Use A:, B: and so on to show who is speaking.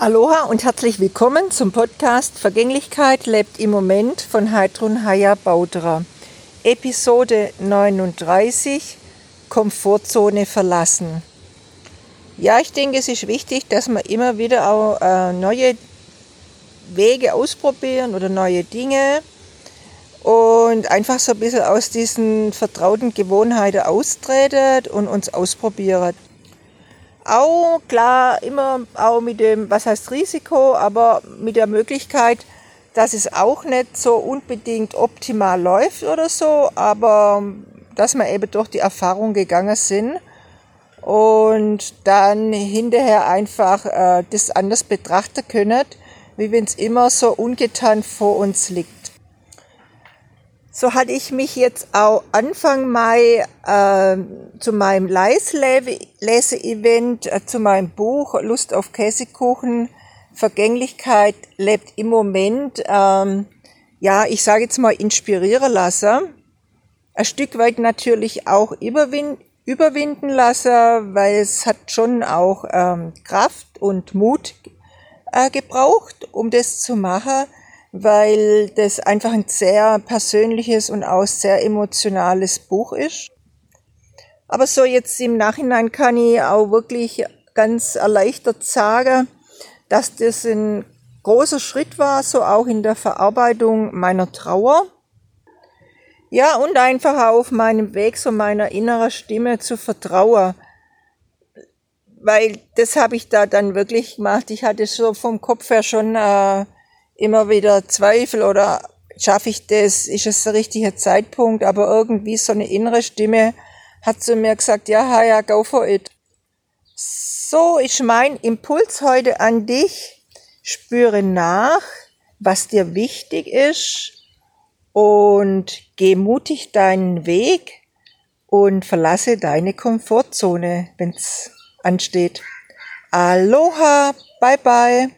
A: Aloha und herzlich willkommen zum Podcast Vergänglichkeit lebt im Moment von Heidrun Haya Bauderer. Episode 39 Komfortzone verlassen. Ja, ich denke, es ist wichtig, dass wir immer wieder auch äh, neue Wege ausprobieren oder neue Dinge und einfach so ein bisschen aus diesen vertrauten Gewohnheiten austretet und uns ausprobiert auch klar immer auch mit dem, was heißt Risiko, aber mit der Möglichkeit, dass es auch nicht so unbedingt optimal läuft oder so, aber dass wir eben durch die Erfahrung gegangen sind und dann hinterher einfach äh, das anders betrachten können, wie wenn es immer so ungetan vor uns liegt. So hatte ich mich jetzt auch Anfang Mai äh, zu meinem Leise-Event, äh, zu meinem Buch Lust auf Käsekuchen, Vergänglichkeit lebt im Moment, ähm, ja, ich sage jetzt mal, inspirieren lassen. Ein Stück weit natürlich auch überwinden, überwinden lassen, weil es hat schon auch ähm, Kraft und Mut äh, gebraucht, um das zu machen weil das einfach ein sehr persönliches und auch sehr emotionales Buch ist. Aber so jetzt im Nachhinein kann ich auch wirklich ganz erleichtert sagen, dass das ein großer Schritt war, so auch in der Verarbeitung meiner Trauer. Ja, und einfach auf meinem Weg so meiner inneren Stimme zu vertrauen. Weil das habe ich da dann wirklich gemacht. Ich hatte so vom Kopf her schon äh, immer wieder Zweifel oder schaffe ich das, ist es der richtige Zeitpunkt, aber irgendwie so eine innere Stimme hat zu mir gesagt, ja, ja, go for it. So ist mein Impuls heute an dich. Spüre nach, was dir wichtig ist und geh mutig deinen Weg und verlasse deine Komfortzone, wenn's ansteht. Aloha, bye bye.